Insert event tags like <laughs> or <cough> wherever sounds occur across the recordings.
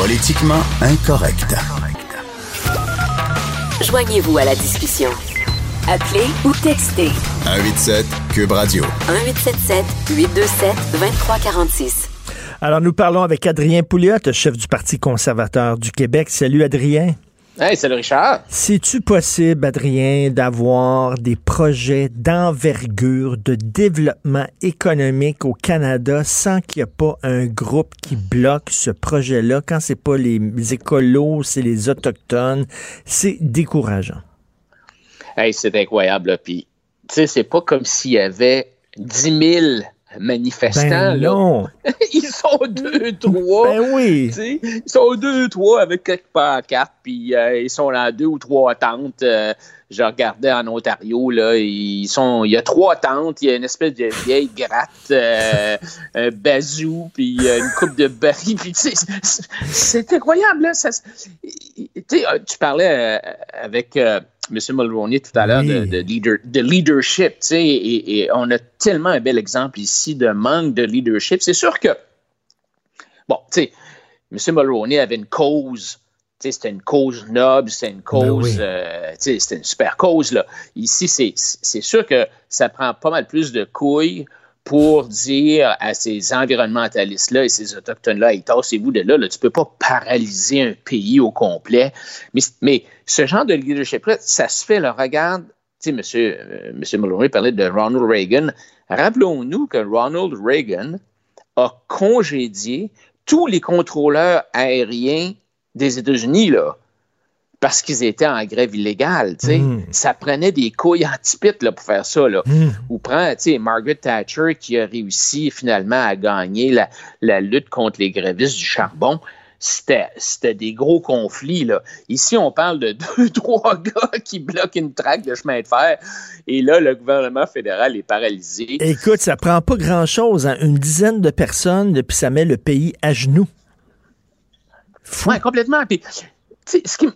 Politiquement incorrect. Joignez-vous à la discussion. Appelez ou textez 187 Cube Radio. 1877 827 2346. Alors, nous parlons avec Adrien Pouliot, chef du Parti conservateur du Québec. Salut, Adrien. Hey, salut Richard. C'est-tu possible, Adrien, d'avoir des projets d'envergure de développement économique au Canada sans qu'il n'y ait pas un groupe qui bloque ce projet-là? Quand c'est pas les écolos, c'est les autochtones. C'est décourageant. Hey, c'est incroyable. Puis, tu sais, c'est pas comme s'il y avait 10 000 manifestants. Ben non. <laughs> Ils sont deux, trois. Ben oui. Ils sont deux, trois avec quelques pancartes, puis euh, ils sont dans deux ou trois tentes. Euh, je regardais en Ontario, là, ils sont, il y a trois tentes, il y a une espèce de vieille gratte, euh, un bazou, puis une coupe de barils, puis c'est incroyable, là. Ça, tu parlais avec M. Mulroney tout à l'heure de, de, leadership, tu sais, et, on a tellement un bel exemple ici de manque de leadership. C'est sûr que, bon, tu sais, M. Mulroney avait une cause, tu sais, c'était une cause noble, c'était une ben cause, euh, tu sais, c'était une super cause, là. Ici, c'est sûr que ça prend pas mal plus de couilles pour dire à ces environnementalistes-là et ces autochtones-là, hey, tassez-vous de là, là, tu peux pas paralyser un pays au complet. Mais, ce genre de leadership-là, ça se fait, regarde, tu sais, monsieur, euh, monsieur parlait de Ronald Reagan. Rappelons-nous que Ronald Reagan a congédié tous les contrôleurs aériens des États-Unis, là parce qu'ils étaient en grève illégale. Mm. Ça prenait des couilles antipites là, pour faire ça. Là. Mm. Ou prends Margaret Thatcher qui a réussi finalement à gagner la, la lutte contre les grévistes du charbon. C'était des gros conflits. Là. Ici, on parle de <laughs> deux, trois gars qui bloquent une traque de chemin de fer. Et là, le gouvernement fédéral est paralysé. Écoute, ça prend pas grand-chose. Hein. Une dizaine de personnes, puis ça met le pays à genoux. Oui, complètement. Puis,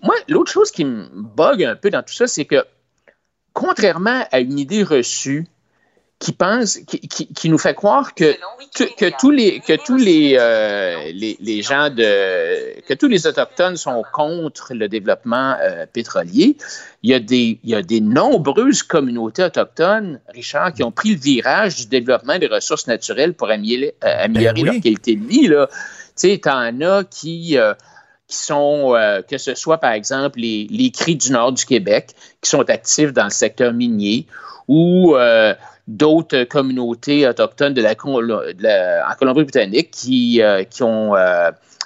moi, l'autre chose qui me bug un peu dans tout ça, c'est que contrairement à une idée reçue qui pense, qui, nous fait croire que, que, tous les que tous les, euh, les, gens de que tous les autochtones sont contre le développement euh, pétrolier. Il y a des il y a des nombreuses communautés autochtones, Richard, qui ont pris le virage du développement des ressources naturelles pour améliorer, euh, ben leur qualité de vie là. Tu sais, t'en as qui qui sont, euh, que ce soit par exemple les, les Cris du Nord du Québec, qui sont actifs dans le secteur minier, ou euh, d'autres communautés autochtones de la, en Colombie-Britannique qui, euh, qui ont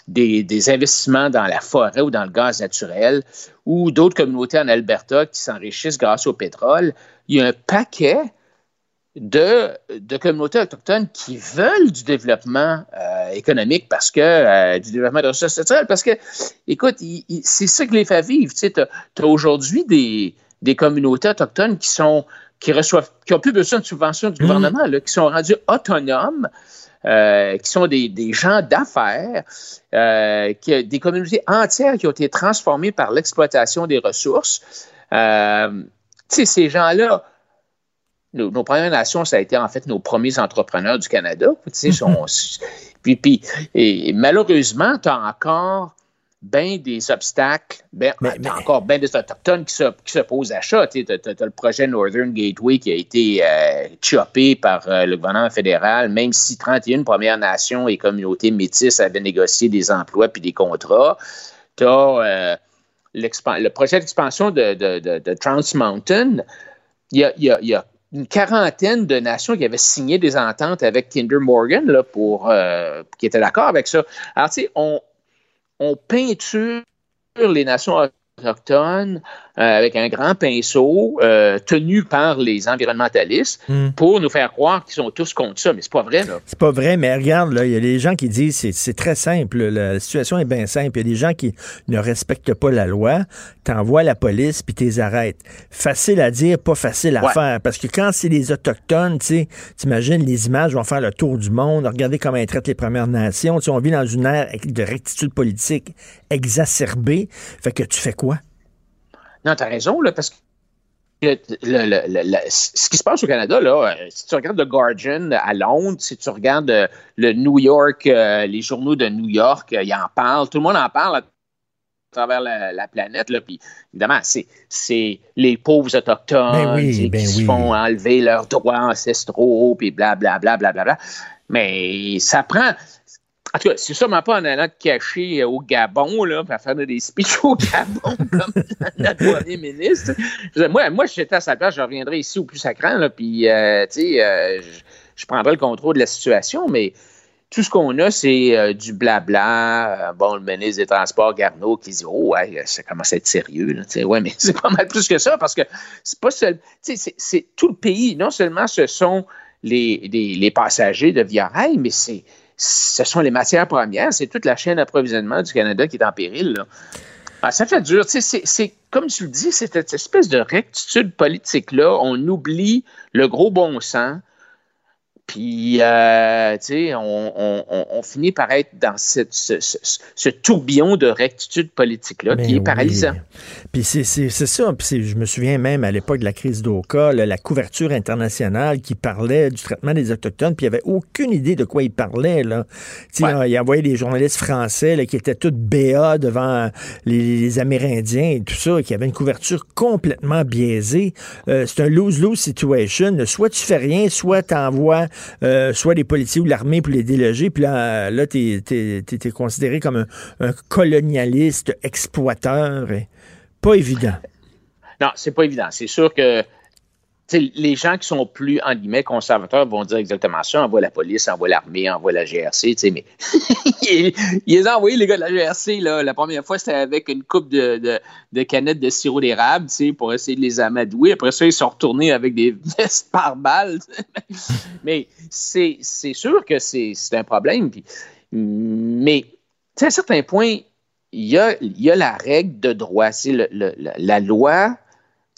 des, des, investissements dans la forêt ou dans le gaz naturel, ou d'autres communautés en Alberta qui s'enrichissent grâce au pétrole. Il y a un paquet de, de, communautés autochtones qui veulent du développement euh, économique parce que euh, du développement de ressources naturelles parce que écoute c'est ça qui les fait vivre tu sais as, aujourd'hui des, des communautés autochtones qui sont qui reçoivent qui ont plus besoin de subventions du mmh. gouvernement là, qui sont rendus autonomes euh, qui sont des, des gens d'affaires, qui, des communautés entières qui ont été transformées par l'exploitation des ressources. Tu sais, ces gens-là, nos, Premières Nations, ça a été en fait nos premiers entrepreneurs du Canada. puis, <laughs> puis et malheureusement, tu as encore bien des obstacles, ben, encore bien des autochtones qui se, posent à ça. Tu as, le projet Northern Gateway qui a été euh, choppé par euh, le gouvernement fédéral, même si 31 Premières Nations et communautés métisses avaient négocié des emplois puis des contrats. Tu as euh, le projet d'expansion de, Trans Mountain. Il y a, il y a une quarantaine de nations qui avaient signé des ententes avec Kinder Morgan là, pour, euh, qui étaient d'accord avec ça. Alors, tu sais, on, on peinture les nations autochtones avec un grand pinceau, euh, tenu par les environnementalistes, Hmm. pour nous faire croire qu'ils sont tous contre ça. Mais c'est pas vrai, là. C'est pas vrai, mais regarde, là, il y a des gens qui disent c'est c'est très simple. La situation est bien simple. Il y a des gens qui ne respectent pas la loi, t'envoies la police puis t'es arrêtes. Facile à dire, pas facile à Ouais. faire. Parce que quand c'est les Autochtones, tu sais, t'imagines, les images vont faire le tour du monde. Regardez comment ils traitent les Premières Nations. Tu sais, on vit dans une ère de rectitude politique exacerbée. Fait que tu fais quoi? Non, t'as raison, là, parce que le- le- le- ce qui se passe au Canada, là, euh, si tu regardes le Guardian à Londres, si tu regardes euh, le New York, euh, les journaux de New York, euh, ils en parlent, tout le monde en parle à travers la, la planète, là, puis évidemment, c'est, c'est les pauvres autochtones Ben oui, sais, ben qui se font enlever leurs droits ancestraux, puis blablabla, blablabla. Mais ça prend... En tout cas, c'est sûrement pas en allant te cacher au Gabon, là, faire des speeches au Gabon, <laughs> comme notre premier ministre. Moi, moi, j'étais à sa place, je reviendrais ici au plus sacrant, là, puis, euh, tu sais, euh, je, je prendrais le contrôle de la situation, mais tout ce qu'on a, c'est euh, du blabla. Euh, bon, le ministre des Transports, Garneau, qui dit Oh, ouais, ça commence à être sérieux. Là. Ouais, mais <laughs> c'est pas mal plus que ça parce que c'est pas seul. c'est tout le pays. Non seulement ce sont les, les, les passagers de Via Rail, mais c'est, ce sont les matières premières. C'est toute la chaîne d'approvisionnement du Canada qui est en péril. Ah, ça fait dur. C'est, comme tu le dis, c'est cette espèce de rectitude politique-là. On oublie le gros bon sens. Puis, euh, tu sais, on, on, on, finit par être dans cette, ce, ce, ce tourbillon de rectitude politique-là Ben qui est oui. paralysant. Puis c'est ça. Puis je me souviens même à l'époque de la crise d'Oka, là, la couverture internationale qui parlait du traitement des Autochtones, puis il n'y avait aucune idée de quoi il parlait. Là. Tu sais, Ouais. Il envoyait des journalistes français là, qui étaient tous béats devant les, les Amérindiens et tout ça, qui avaient une couverture complètement biaisée. Euh, c'est un lose-lose situation. Soit tu fais rien, soit tu envoies euh, soit les policiers ou l'armée pour les déloger, puis là, là tu es, considéré comme un, colonialiste exploiteur. Et pas évident. Non, c'est pas évident. C'est sûr que les gens qui sont plus, en guillemets, conservateurs vont dire exactement ça. Envoie la police, envoie l'armée, envoie la GRC, mais <laughs> ils ont envoyés, les gars de la GRC. La première fois, c'était avec une coupe de, de, canettes de sirop d'érable, pour essayer de les amadouer. Après ça, ils sont retournés avec des <laughs> vestes par balles. mais c'est sûr que c'est un problème. Mais, à un certain point, il y a, y a la règle de droit. C'est la loi.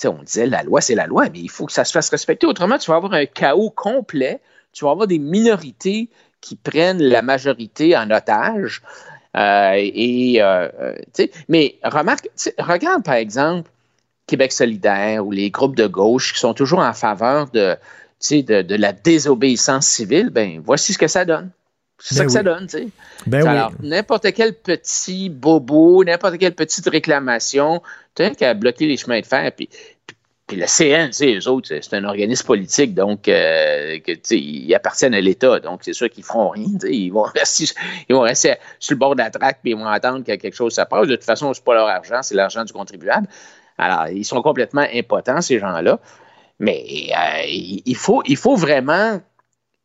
On disait la loi, c'est la loi, mais il faut que ça se fasse respecter. Autrement, tu vas avoir un chaos complet. Tu vas avoir des minorités qui prennent la majorité en otage. Euh, et, euh, euh, mais regarde par exemple Québec solidaire ou les groupes de gauche qui sont toujours en faveur de la désobéissance civile. Ben, voici ce que ça donne. C'est ça Ben que oui. ça donne, tu sais. Ben oui. Alors, n'importe quel petit bobo, n'importe quelle petite réclamation, tu as qu'à bloquer les chemins de fer. Puis, puis, puis le CN, tu sais, eux autres, c'est un organisme politique, donc euh, que, tu sais, ils appartiennent à l'État. Donc, c'est sûr qu'ils feront rien. tu sais, Ils vont <laughs> rester, ils vont rester sur le bord de la traque puis ils vont attendre que quelque chose se passe. De toute façon, c'est pas leur argent, c'est l'argent du contribuable. Alors, ils sont complètement impotents, ces gens-là. Mais euh, il faut, il faut vraiment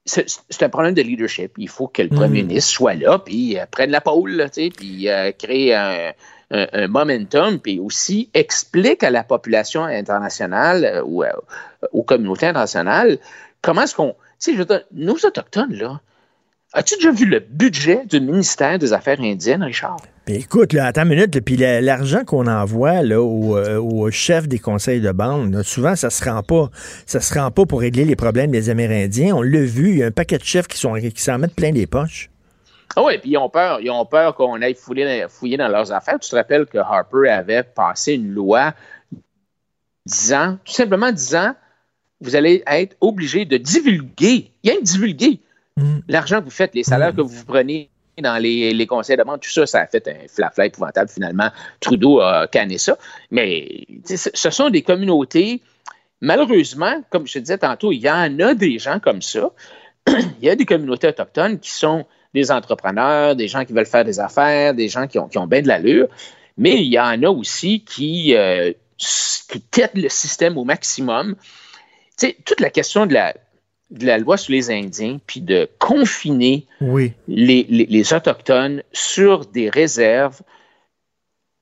c'est un problème de leadership. Il faut que le premier Mhm. ministre soit là, puis euh, prenne la pôle, là, tu sais, puis euh, crée un, un- un momentum, puis aussi explique à la population internationale euh, ou aux communautés internationales comment est-ce qu'on... Tu sais, je veux dire, nos Autochtones, là, as-tu déjà vu le budget du ministère des Affaires indiennes, Richard? Écoute, là, attends une minute, là, puis la- l'argent qu'on envoie là, au, euh, au chef des conseils de bande, là, souvent, ça se rend pas. Ça se rend pas pour régler les problèmes des Amérindiens. On l'a vu, il y a un paquet de chefs qui sont qui s'en mettent plein les poches. Ah oui, puis ils ont peur, ils ont peur qu'on aille fouiller, fouiller dans leurs affaires. Tu te rappelles que Harper avait passé une loi disant, tout simplement disant, vous allez être obligé de divulguer, rien que divulguer Mm. l'argent que vous faites, les salaires que vous prenez dans les, les conseils de banque, tout ça, ça a fait un flafla épouvantable. Finalement, Trudeau a canné ça. Mais ce sont des communautés, malheureusement, comme je te disais tantôt, il y en a des gens comme ça. <clears throat> il y a des communautés autochtones qui sont des entrepreneurs, des gens qui veulent faire des affaires, des gens qui ont, qui ont bien de l'allure, mais il y en a aussi qui, euh, qui quittent le système au maximum. Toute la question de la, de la loi sur les Indiens, puis de confiner Oui. les, les- les Autochtones sur des réserves,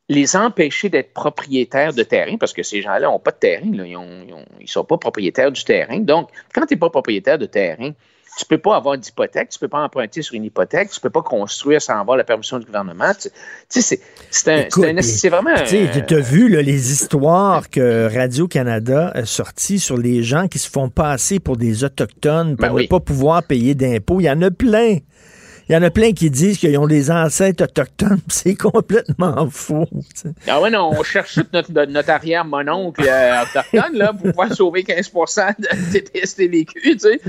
les empêcher d'être propriétaires de terrain, parce que ces gens-là n'ont pas de terrain, ils ne sont pas propriétaires du terrain. Donc, quand tu n'es pas propriétaire de terrain, tu ne peux pas avoir d'hypothèque, tu ne peux pas emprunter sur une hypothèque, tu ne peux pas construire sans avoir la permission du gouvernement. Tu sais, c'est vraiment. Tu as vu les histoires que Radio-Canada a sorties sur les gens qui se font passer pour des Autochtones pour ben ne pas pouvoir payer d'impôts. Il y en a plein. Il y en a plein qui disent qu'ils ont des ancêtres autochtones. <laughs> C'est complètement faux. Ah ouais, non, on cherche notre, notre arrière-mononcle euh, autochtone là, pour pouvoir sauver 15% de TSTVQ. Tu sais.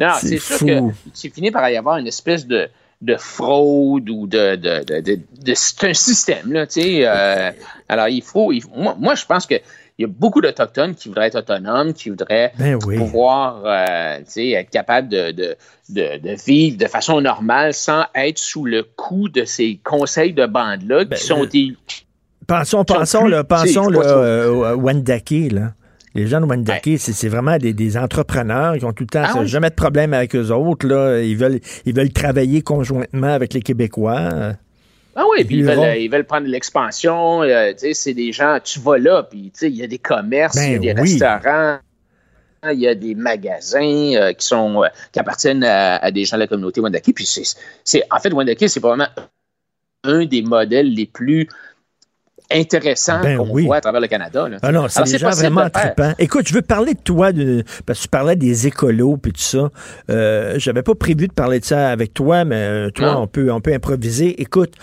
Non, c'est sûr que c'est fini par y avoir une espèce de, de fraude ou de, de, de, c'est un système là, tu sais. Euh, alors il faut, moi, moi, je pense que il y a beaucoup d'Autochtones qui voudraient être autonomes, qui voudraient ben pouvoir euh, être capables de, vivre de façon normale sans être sous le coup de ces conseils de bande-là qui ben, sont des. Pensons, pensons, là, pensons là, Wendake, là. Les gens de Wendake, c'est vraiment des, entrepreneurs qui ont tout le temps, ah jamais de problème avec eux autres. Là. Ils, veulent, ils veulent travailler conjointement avec les Québécois. Ah oui, puis ils veulent, ils veulent, prendre l'expansion. Euh, c'est des gens, tu vas là, puis il y a des commerces, il y a ben des restaurants, il y a des magasins euh, qui sont euh, qui appartiennent à, des gens de la communauté Wendake. Puis c'est, en fait, Wendake, c'est probablement un des modèles les plus intéressant ben qu'on voit à travers le Canada. Là. Ah non, c'est déjà vraiment trippant. Écoute, je veux parler de toi, de, parce que tu parlais des écolos puis tout ça. Euh, J'avais pas prévu de parler de ça avec toi, mais euh, toi, on peut, on peut improviser. Écoute,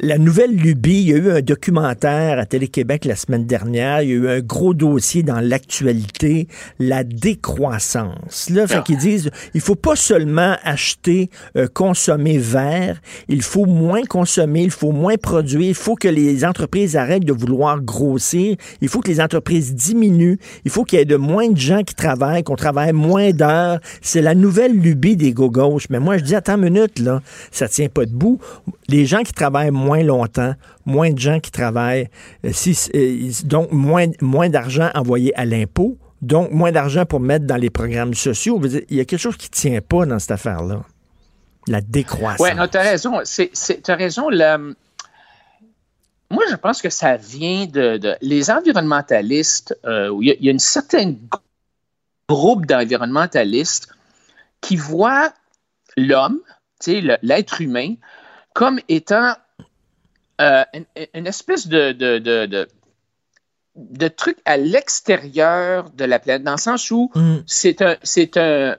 la nouvelle lubie, il y a eu un documentaire à Télé-Québec la semaine dernière. Il y a eu un gros dossier dans l'actualité, la décroissance. Là, fait ah. qu'ils disent, il faut pas seulement acheter, euh, consommer vert, il faut moins consommer, il faut moins produire, il faut que les entreprises arrêtent de vouloir grossir. Il faut que les entreprises diminuent. Il faut qu'il y ait de moins de gens qui travaillent, qu'on travaille moins d'heures. C'est la nouvelle lubie des gauche Mais moi, je dis, attends une minute, là, ça tient pas debout. Les gens qui travaillent moins longtemps, moins de gens qui travaillent, euh, si, euh, donc moins, moins d'argent envoyé à l'impôt, donc moins d'argent pour mettre dans les programmes sociaux. Il y a quelque chose qui tient pas dans cette affaire-là. La décroissance. Oui, tu as raison. Tu as raison. Moi, je pense que ça vient de, les environnementalistes. Euh, il, y a, une certaine groupe d'environnementalistes qui voient l'homme, l'être humain, comme étant euh, une, espèce de, de, truc à l'extérieur de la planète, dans le sens où mm. c'est un, un,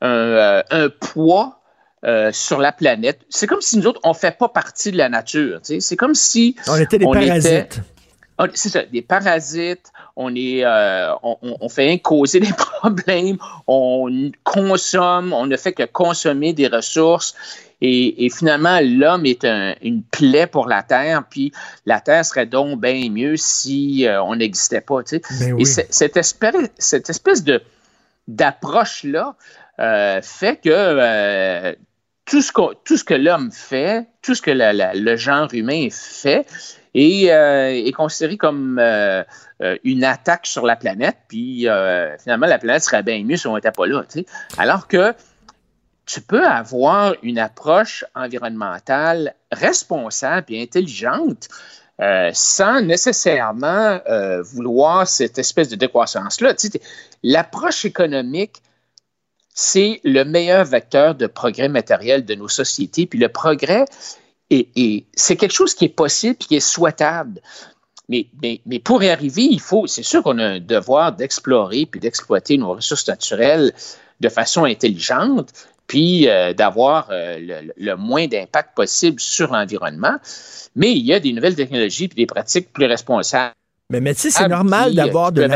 un, un, poids euh, sur la planète. C'est comme si nous autres, on fait pas partie de la nature. C'est comme si... On était des parasites. C'est ça, des parasites. On est, euh, on, fait causer <laughs> des problèmes. On consomme. On ne fait que consommer des ressources. Et, finalement, l'homme est une plaie pour la Terre, puis la Terre serait donc bien mieux si euh, on n'existait pas. Ben Et cette espèce, cette espèce de d'approche-là fait que tout ce, tout ce que l'homme fait, tout ce que le genre humain fait, est, euh, est considéré comme euh, euh, une attaque sur la planète, puis finalement, la planète serait bien mieux si on n'était pas là. Alors que tu peux avoir une approche environnementale responsable et intelligente sans nécessairement vouloir cette espèce de décroissance-là. L'approche économique c'est le meilleur vecteur de progrès matériel de nos sociétés. Puis le progrès, et, c'est quelque chose qui est possible qui est souhaitable. Mais, pour y arriver, il faut, c'est sûr qu'on a un devoir d'explorer puis d'exploiter nos ressources naturelles de façon intelligente, puis euh, d'avoir euh, le, le, moins d'impact possible sur l'environnement. Mais il y a des nouvelles technologies et des pratiques plus responsables mais, mais tu sais, c'est normal d'avoir de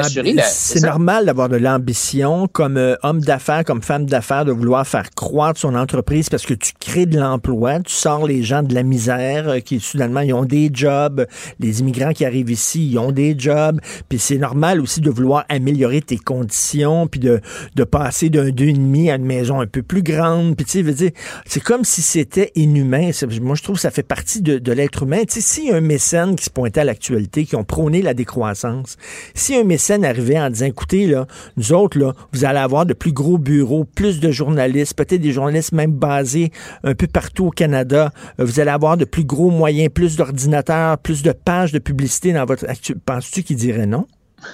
c'est normal d'avoir de l'ambition comme euh, homme d'affaires, comme femme d'affaires, de vouloir faire croître son entreprise parce que tu crées de l'emploi, tu sors les gens de la misère euh, qui soudainement ils ont des jobs, les immigrants qui arrivent ici, ils ont des jobs, puis c'est normal aussi de vouloir améliorer tes conditions, puis de, de passer d'un deux et demi à une maison un peu plus grande, puis tu sais, c'est comme si c'était inhumain. Moi, je trouve que ça fait partie de, de l'être humain. Tu sais, a un mécène qui se pointait à l'actualité, qui ont prôné la décroissance. Si un mécène arrivait en disant, écoutez, là, nous autres, là, vous allez avoir de plus gros bureaux, plus de journalistes, peut-être des journalistes même basés un peu partout au Canada, euh, vous allez avoir de plus gros moyens, plus d'ordinateurs, plus de pages de publicité dans votre... Penses-tu qu'il dirait non?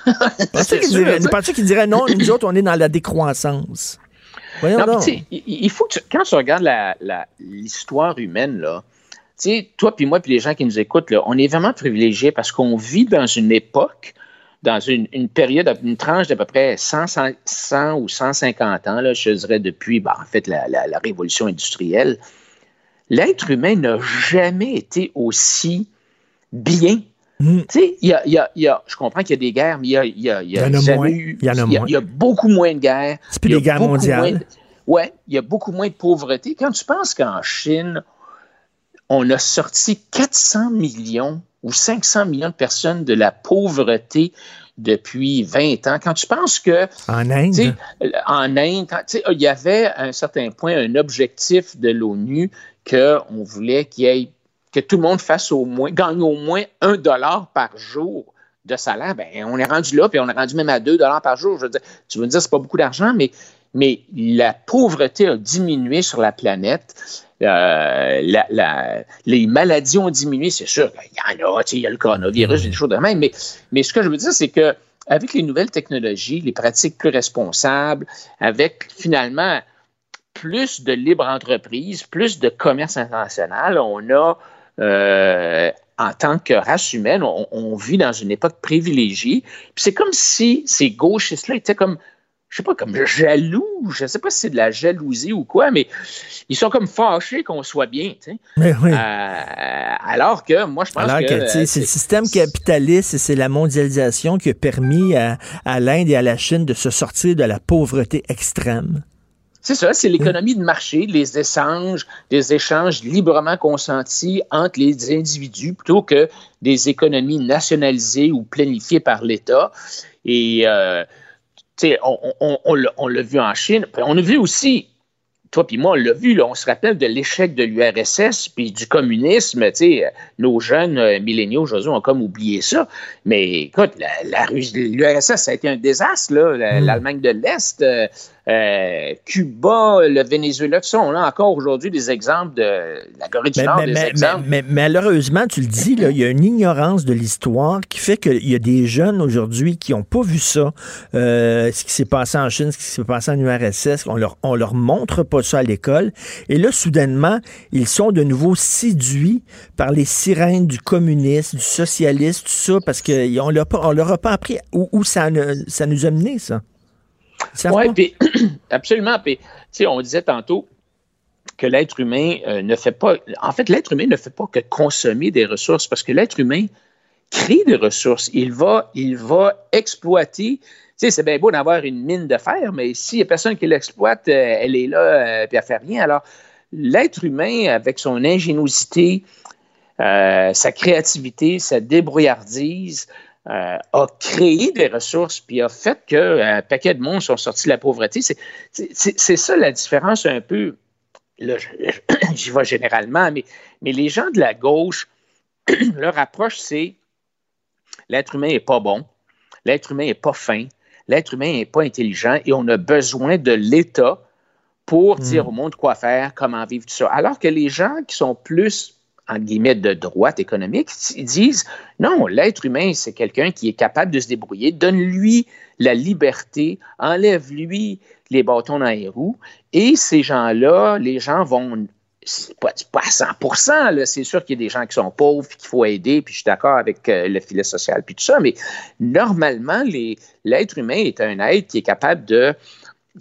<laughs> Penses-tu qu'il dirait, non, nous autres, on est dans la décroissance? non, il faut que quand tu regardes l'histoire humaine, là, toi puis moi puis les gens qui nous écoutent, là, on est vraiment privilégiés parce qu'on vit dans une époque, dans une, période, une tranche d'à peu près 100, 100, ou 150 ans, là, je dirais depuis, ben, en fait, la, révolution industrielle. L'être humain n'a jamais été aussi bien Mm. Tu sais, y a, y a, je comprends qu'il y a des guerres, mais il y a, y a, y a, il y en a moins. Il y, en a moins. Il y a beaucoup moins de guerres. C'est plus des guerres mondiales. Oui, il y a beaucoup moins de pauvreté. Quand tu penses qu'en Chine, on a sorti 400 millions ou 500 millions de personnes de la pauvreté depuis 20 ans. Quand tu penses que... En Inde? En Inde, il y avait à un certain point un objectif de l'ONU qu'on voulait qu'il y ait que tout le monde fasse au moins, gagne au moins un dollar par jour de salaire, ben, on est rendu là, puis on est rendu même à deux dollars par jour. Je veux dire, tu veux me dire, c'est pas beaucoup d'argent, mais, mais la pauvreté a diminué sur la planète. Euh, les maladies ont diminué, c'est sûr. Il y en a, il y a le coronavirus, des choses de même. Mais, mais ce que je veux dire, c'est que avec les nouvelles technologies, les pratiques plus responsables, avec finalement plus de libre entreprise, plus de commerce international, on a euh, en tant que race humaine, on, vit dans une époque privilégiée. c'est comme si ces gauchistes-là étaient comme, je sais pas, comme jaloux. Je sais pas si c'est de la jalousie ou quoi, mais ils sont comme fâchés qu'on soit bien. Mais oui. Euh, alors que moi, je pense alors que. c'est le système capitaliste et c'est la mondialisation qui a permis à, à l'Inde et à la Chine de se sortir de la pauvreté extrême. C'est ça, c'est l'économie de marché, les échanges, des échanges librement consentis entre les individus plutôt que des économies nationalisées ou planifiées par l'État. Et, euh, on, on, on l'a vu en Chine. On a vu aussi toi puis moi, on l'a vu, on se rappelle de l'échec de l'URSS puis du communisme. Nos jeunes euh, milléniaux ont comme oublié ça. Mais écoute, l'URSS, ça a été un désastre. Hmm. L'Allemagne de l'Est, euh, euh, Cuba, le Venezuela, tout ça, on a encore aujourd'hui des exemples de la Corée du Nord, des exemples. Mais, malheureusement, tu le dis, il y a une ignorance de l'histoire qui fait qu'il y a des jeunes aujourd'hui qui n'ont pas vu ça, ce qui s'est passé en Chine, ce qui s'est passé en URSS, on leur, on leur montre pas ça à l'école. Et là, soudainement, ils sont de nouveau séduits par les sirènes du communisme, du socialisme, tout ça, parce qu'on leur, on leur a pas appris où, ça, ça nous a mené, ça. Oui, <clears throat> absolument. Puis, on disait tantôt que l'être humain euh, ne fait pas. En fait, l'être humain ne fait pas que consommer des ressources parce que l'être humain crée des ressources. Il va, il va exploiter c'est bien beau d'avoir une mine de fer, mais s'il n'y a personne qui l'exploite, euh, elle est là, et euh, elle fait rien. Alors, l'être humain, avec son ingéniosité, euh, sa créativité, sa débrouillardise, a créé des ressources, puis a fait qu'un paquet de monde sont sortis de la pauvreté. C'est ça la différence un peu. Là, j'y vais généralement, mais, mais les gens de la gauche, <clears throat> leur approche, c'est l'être humain n'est pas bon, l'être humain n'est pas fin, l'être humain n'est pas intelligent et on a besoin de l'État pour hmm. dire au monde quoi faire, comment vivre, tout ça. Alors que les gens qui sont plus, en guillemets, de droite économique, ils disent non, l'être humain, c'est quelqu'un qui est capable de se débrouiller, donne-lui la liberté, enlève-lui les bâtons dans les roues, et ces gens-là, les gens vont c'est pas, pas à 100% c'est sûr qu'il y a des gens qui sont pauvres qu'il faut aider, puis je suis d'accord avec euh, le filet social puis tout ça, mais normalement, l'être humain est un être qui est capable de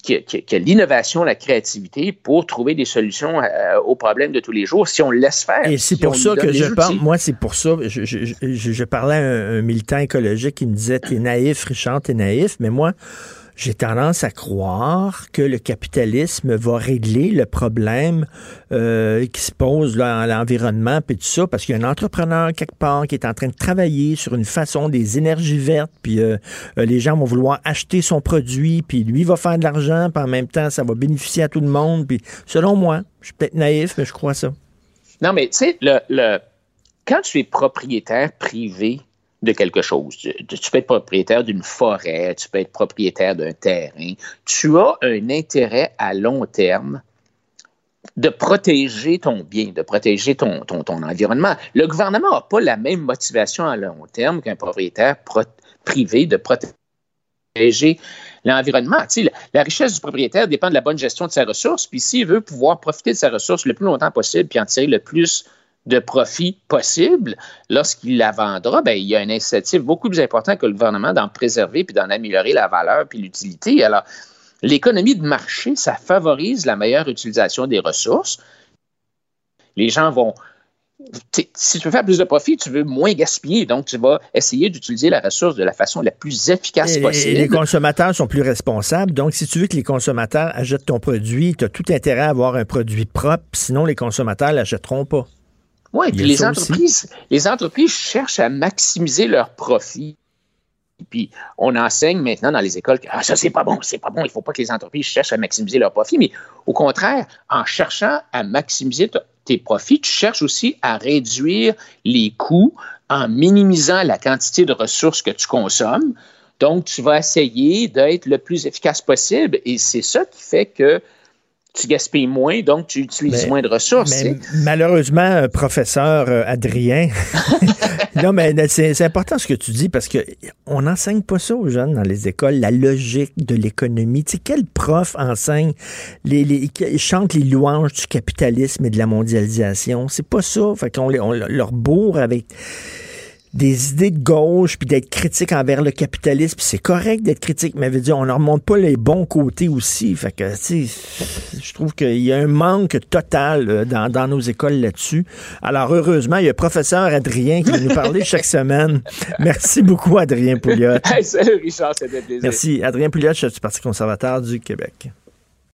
qui, a l'innovation, la créativité pour trouver des solutions euh, aux problèmes de tous les jours si on le laisse faire. Et c'est pour ça que je parle, moi c'est pour ça, je, je, parlais à un, un, militant écologique qui me disait, t'es naïf, Richard, t'es naïf, mais moi, j'ai tendance à croire que le capitalisme va régler le problème euh, qui se pose à l'environnement et tout ça, parce qu'il y a un entrepreneur quelque part qui est en train de travailler sur une façon des énergies vertes, puis euh, euh, les gens vont vouloir acheter son produit, puis lui va faire de l'argent, puis en même temps, ça va bénéficier à tout le monde. Puis selon moi, je suis peut-être naïf, mais je crois ça. Non, mais tu sais, le, le, quand tu es propriétaire privé de quelque chose. Tu, peux être propriétaire d'une forêt, tu peux être propriétaire d'un terrain. Tu as un intérêt à long terme de protéger ton bien, de protéger ton, environnement. Le gouvernement n'a pas la même motivation à long terme qu'un propriétaire privé de protéger l'environnement. La, richesse du propriétaire dépend de la bonne gestion de sa ressource, puis s'il veut pouvoir profiter de sa ressource le plus longtemps possible, puis en tirer le plus de profit possible lorsqu'il la vendra, ben, il y a un incitatif beaucoup plus important que le gouvernement d'en préserver puis d'en améliorer la valeur puis l'utilité. Alors, l'économie de marché, ça favorise la meilleure utilisation des ressources. Les gens vont si tu veux faire plus de profit, tu veux moins gaspiller. Donc, tu vas essayer d'utiliser la ressource de la façon la plus efficace possible. Et les consommateurs sont plus responsables. Donc, si tu veux que les consommateurs achètent ton produit, tu as tout intérêt à avoir un produit propre. Sinon, les consommateurs ne l'achèteront pas. Oui, puis les entreprises, les entreprises cherchent à maximiser leurs profits. Puis on enseigne maintenant dans les écoles que ah, ça, c'est pas bon, c'est pas bon, il ne faut pas que les entreprises cherchent à maximiser leurs profits. Mais au contraire, en cherchant à maximiser tes profits, tu cherches aussi à réduire les coûts en minimisant la quantité de ressources que tu consommes. Donc, tu vas essayer d'être le plus efficace possible. Et c'est ça qui fait que tu gaspilles moins, donc tu utilises moins de ressources. Mais malheureusement, professeur euh, Adrien, <laughs> <laughs> non, mais c'est important ce que tu dis parce que on n'enseigne pas ça aux jeunes dans les écoles, la logique de l'économie. Tu sais, quel prof enseigne, les, les, chante les louanges du capitalisme et de la mondialisation? C'est pas ça. Fait qu'on on leur bourre avec des idées de gauche, puis d'être critique envers le capitalisme. C'est correct d'être critique, mais veut dire, on ne remonte pas les bons côtés aussi. Fait que, tu je trouve qu'il y a un manque total euh, dans, dans nos écoles là-dessus. Alors, heureusement, il y a le professeur Adrien qui va nous parler chaque <laughs> semaine. Merci beaucoup, Adrien Pouliot. salut, Richard, c'était plaisir. Merci. Adrien Pouliot, chef du Parti conservateur du Québec.